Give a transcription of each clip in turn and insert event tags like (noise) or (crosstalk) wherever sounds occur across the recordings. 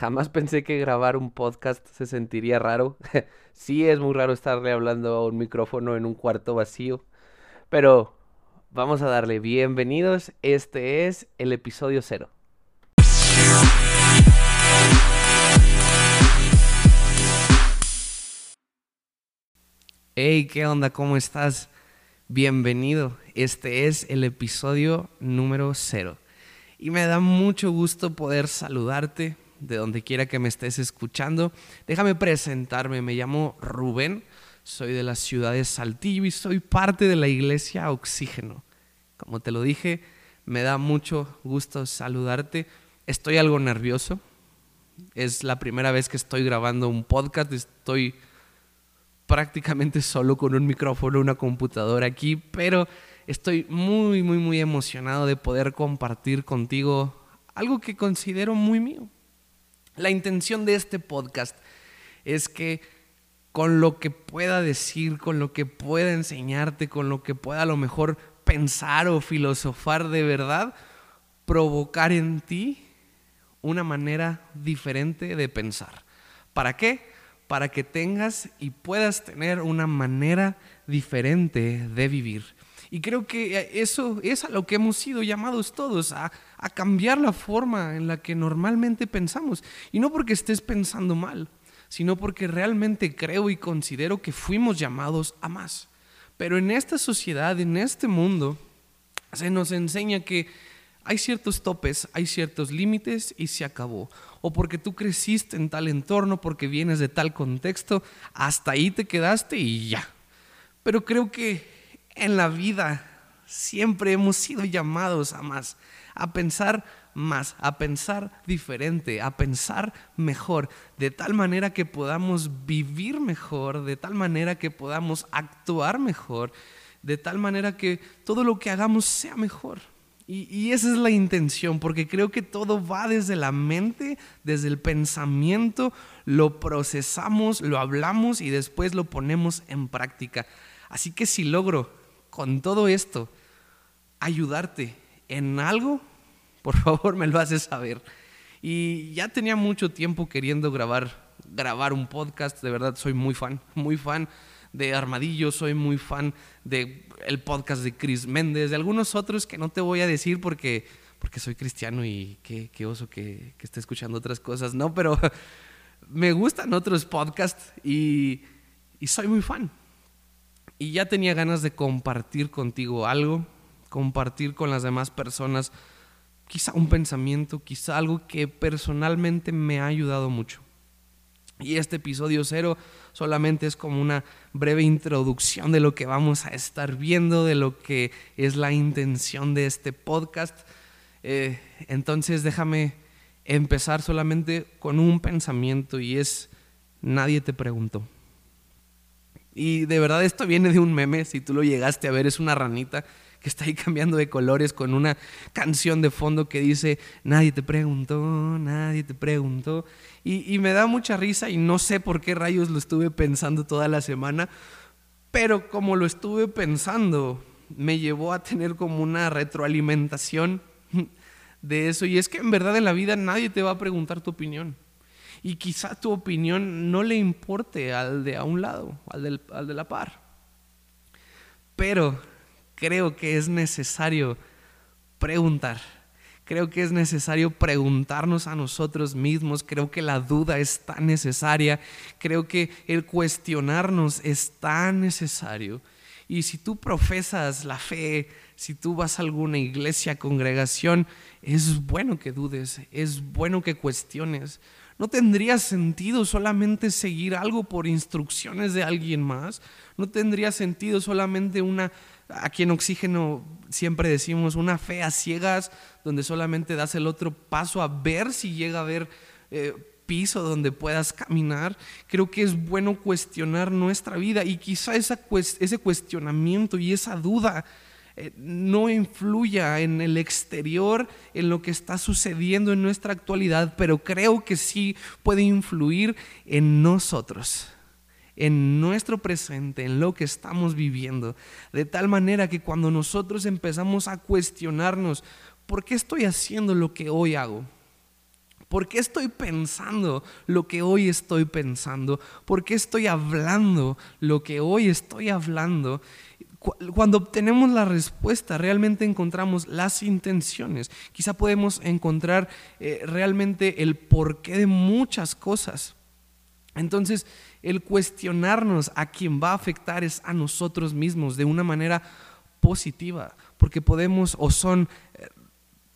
Jamás pensé que grabar un podcast se sentiría raro. (laughs) sí es muy raro estarle hablando a un micrófono en un cuarto vacío. Pero vamos a darle bienvenidos. Este es el episodio cero. Hey, ¿qué onda? ¿Cómo estás? Bienvenido. Este es el episodio número cero. Y me da mucho gusto poder saludarte, de donde quiera que me estés escuchando. Déjame presentarme, me llamo Rubén, soy de la ciudad de Saltillo y soy parte de la iglesia Oxígeno. Como te lo dije, me da mucho gusto saludarte. Estoy algo nervioso. Es la primera vez que estoy grabando un podcast. Estoy prácticamente solo con un micrófono, una computadora aquí, pero estoy muy, muy, muy emocionado de poder compartir contigo algo que considero muy mío. La intención de este podcast es que con lo que pueda decir, con lo que pueda enseñarte, con lo que pueda a lo mejor pensar o filosofar de verdad, provocar en ti una manera diferente de pensar. ¿Para qué? Para que tengas y puedas tener una manera diferente de vivir. Y creo que eso es a lo que hemos sido llamados todos, a, a cambiar la forma en la que normalmente pensamos. Y no porque estés pensando mal, sino porque realmente creo y considero que fuimos llamados a más. Pero en esta sociedad, en este mundo, se nos enseña que hay ciertos topes, hay ciertos límites y se acabó. O porque tú creciste en tal entorno, porque vienes de tal contexto, hasta ahí te quedaste y ya. Pero creo que en la vida siempre hemos sido llamados a más, a pensar más, a pensar diferente, a pensar mejor, de tal manera que podamos vivir mejor, de tal manera que podamos actuar mejor, de tal manera que todo lo que hagamos sea mejor. Y, esa es la intención, porque creo que todo va desde la mente, desde el pensamiento, lo procesamos, lo hablamos y después lo ponemos en práctica. Así que si logro con todo esto ayudarte en algo, por (laughs) favor me lo haces saber. Y ya tenía mucho tiempo queriendo grabar, grabar un podcast, de verdad soy muy fan, muy fan de Armadillo, soy muy fan de el podcast de Chris Méndez, de algunos otros que no te voy a decir porque, porque soy cristiano y qué, oso que, que esté escuchando otras cosas, no, pero (laughs) me gustan otros podcasts y, y soy muy fan y ya tenía ganas de compartir contigo algo, compartir con las demás personas quizá un pensamiento, quizá algo que personalmente me ha ayudado mucho. Y este episodio cero solamente es como una breve introducción de lo que vamos a estar viendo, de lo que es la intención de este podcast. Eh, entonces déjame empezar solamente con un pensamiento y es, nadie te preguntó. Y de verdad esto viene de un meme, si tú lo llegaste a ver, es una ranita que está ahí cambiando de colores con una canción de fondo que dice, nadie te preguntó, nadie te preguntó. Y, me da mucha risa y no sé por qué rayos lo estuve pensando toda la semana, pero como lo estuve pensando, me llevó a tener como una retroalimentación de eso. Y es que en verdad en la vida nadie te va a preguntar tu opinión y quizá tu opinión no le importe al de a un lado, al, al de la par. Pero creo que es necesario preguntar. Creo que es necesario preguntarnos a nosotros mismos. Creo que la duda es tan necesaria. Creo que el cuestionarnos es tan necesario. Y si tú profesas la fe, si tú vas a alguna iglesia, congregación, es bueno que dudes, es bueno que cuestiones. No tendría sentido solamente seguir algo por instrucciones de alguien más. No tendría sentido solamente una, aquí en Oxígeno siempre decimos, una fe a ciegas, donde solamente das el otro paso a ver si llega a haber eh, piso donde puedas caminar. Creo que es bueno cuestionar nuestra vida y quizá ese cuestionamiento y esa duda eh, no influya en el exterior, en lo que está sucediendo en nuestra actualidad, pero creo que sí puede influir en nosotros en nuestro presente, en lo que estamos viviendo, de tal manera que cuando nosotros empezamos a cuestionarnos, ¿por qué estoy haciendo lo que hoy hago? ¿Por qué estoy pensando lo que hoy estoy pensando? ¿Por qué estoy hablando lo que hoy estoy hablando? Cuando obtenemos la respuesta, realmente encontramos las intenciones. Quizá podemos encontrar eh, realmente el porqué de muchas cosas. Entonces, el cuestionarnos a quien va a afectar es a nosotros mismos de una manera positiva, porque podemos o son eh,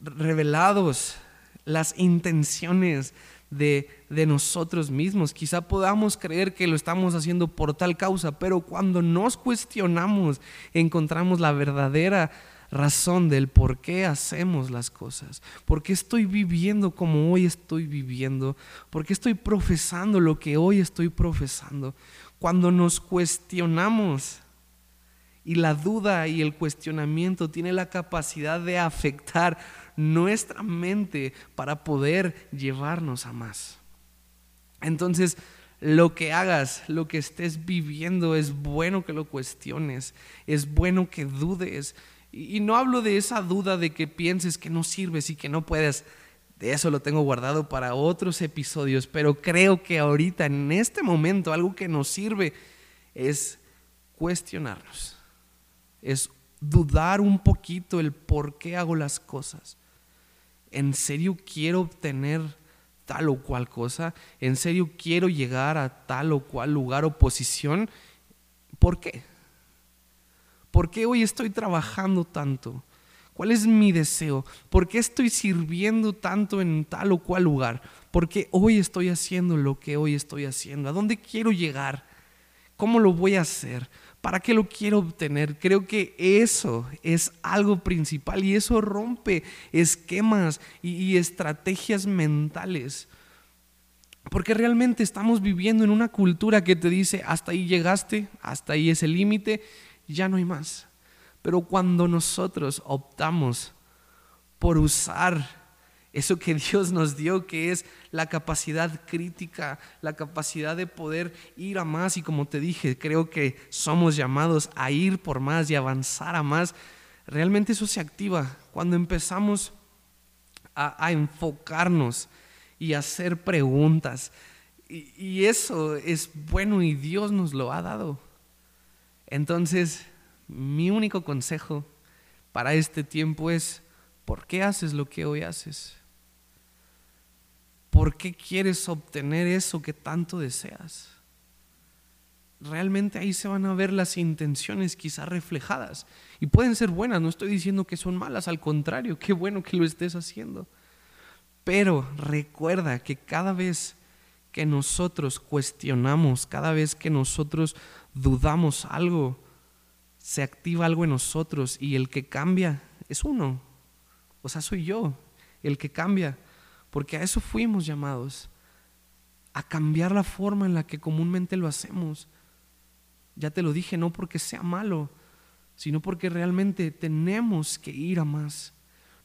revelados las intenciones de, de, nosotros mismos. Quizá podamos creer que lo estamos haciendo por tal causa, pero cuando nos cuestionamos encontramos la verdadera razón del por qué hacemos las cosas, por qué estoy viviendo como hoy estoy viviendo, por qué estoy profesando lo que hoy estoy profesando. Cuando nos cuestionamos y la duda y el cuestionamiento tiene la capacidad de afectar nuestra mente para poder llevarnos a más. Entonces, lo que hagas, lo que estés viviendo, es bueno que lo cuestiones, es bueno que dudes. Y, no hablo de esa duda de que pienses que no sirves y que no puedes. De eso lo tengo guardado para otros episodios, pero creo que ahorita, en este momento, algo que nos sirve es cuestionarnos, es dudar un poquito el por qué hago las cosas. ¿En serio quiero obtener tal o cual cosa? ¿En serio quiero llegar a tal o cual lugar o posición? ¿Por qué? ¿Por qué hoy estoy trabajando tanto? ¿Cuál es mi deseo? ¿Por qué estoy sirviendo tanto en tal o cual lugar? ¿Por qué hoy estoy haciendo lo que hoy estoy haciendo? ¿A dónde quiero llegar? ¿Cómo lo voy a hacer? ¿Para qué lo quiero obtener? Creo que eso es algo principal y eso rompe esquemas y, estrategias mentales. Porque realmente estamos viviendo en una cultura que te dice, hasta ahí llegaste, hasta ahí es el límite, ya no hay más. Pero cuando nosotros optamos por usar eso que (laughs) Dios nos dio, que es la capacidad crítica, la capacidad de poder ir a más. Y como te dije, creo que somos llamados a ir por más y avanzar a más. Realmente eso se activa cuando empezamos a, enfocarnos y hacer preguntas. Y, y eso es bueno y Dios nos lo ha dado. Entonces, mi único consejo para este tiempo es, ¿por qué haces lo que hoy haces? ¿Por qué quieres obtener eso que tanto deseas? Realmente ahí se van a ver las intenciones quizás reflejadas. Y pueden ser buenas, no estoy diciendo que son malas, al contrario, qué bueno que lo estés haciendo. Pero recuerda que cada vez que nosotros cuestionamos, cada vez que nosotros dudamos algo, se activa algo en nosotros y el que cambia es uno. O sea, soy yo el que cambia porque a eso fuimos llamados, a cambiar la forma en la que comúnmente lo hacemos. Ya te lo dije, no porque sea malo, sino porque realmente tenemos que ir a más.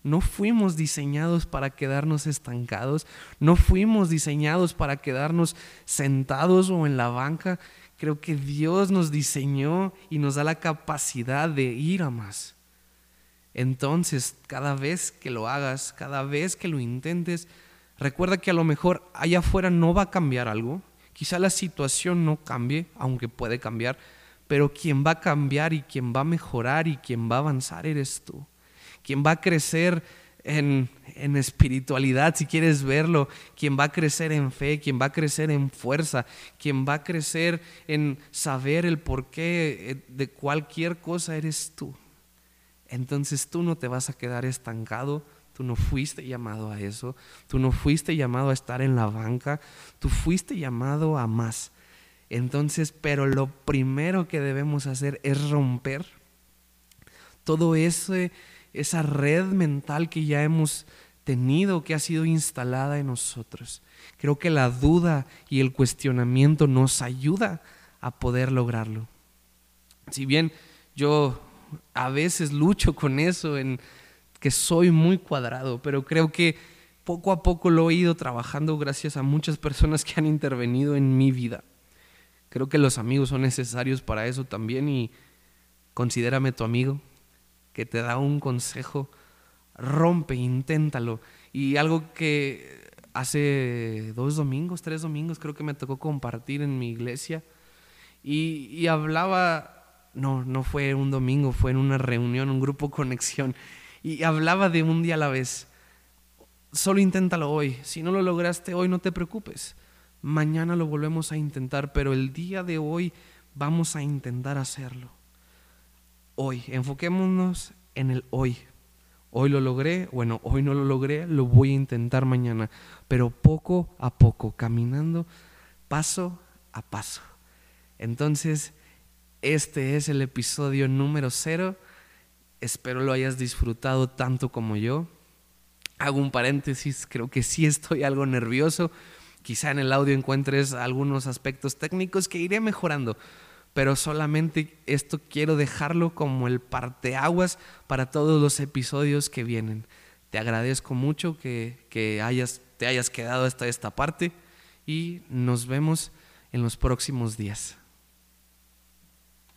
No fuimos diseñados para quedarnos estancados, no fuimos diseñados para quedarnos sentados o en la banca. Creo que Dios nos diseñó y nos da la capacidad de ir a más. Entonces, cada vez que lo hagas, cada vez que lo intentes, recuerda que a lo mejor allá afuera no va a cambiar algo. Quizá la situación no cambie, aunque puede cambiar, pero quien va a cambiar y quien va a mejorar y quien va a avanzar eres tú. Quien va a crecer en, en, espiritualidad, si quieres verlo, quien va a crecer en fe, quien va a crecer en fuerza, quien va a crecer en saber el porqué eh, de cualquier cosa eres tú entonces tú no te vas a quedar estancado. Tú no fuiste llamado a eso. Tú no fuiste llamado a estar en la banca. Tú fuiste llamado a más. Entonces, pero lo primero que debemos hacer es romper todo ese esa red mental que ya hemos tenido, que ha sido instalada en nosotros. Creo que la duda y el cuestionamiento nos ayuda a poder lograrlo. Si bien yo a veces lucho con eso, en que soy muy cuadrado, pero creo que poco a poco lo he ido trabajando gracias a muchas personas que han intervenido en mi vida. Creo que los amigos son necesarios para eso también y considérame tu amigo que te da un consejo, rompe, inténtalo. Y algo que hace dos domingos, tres domingos, creo que me tocó compartir en mi iglesia. Y, y hablaba, no, no fue un domingo, fue en una reunión, un grupo conexión. Y hablaba de un día a la vez. Solo inténtalo hoy. Si no lo lograste hoy, no te preocupes. Mañana lo volvemos a intentar, pero el día de hoy vamos a intentar hacerlo. Hoy, enfoquémonos en el hoy. Hoy lo logré, bueno, hoy no lo logré, lo voy a intentar mañana, pero poco a poco, caminando paso a paso. Entonces, este es el episodio número cero. Espero lo hayas disfrutado tanto como yo. Hago un paréntesis, creo que sí estoy algo nervioso. Quizá en el audio encuentres algunos aspectos técnicos que iré mejorando, pero solamente esto quiero dejarlo como el parteaguas para todos los episodios que vienen. Te agradezco mucho que, que hayas, te hayas quedado hasta esta parte y nos vemos en los próximos días.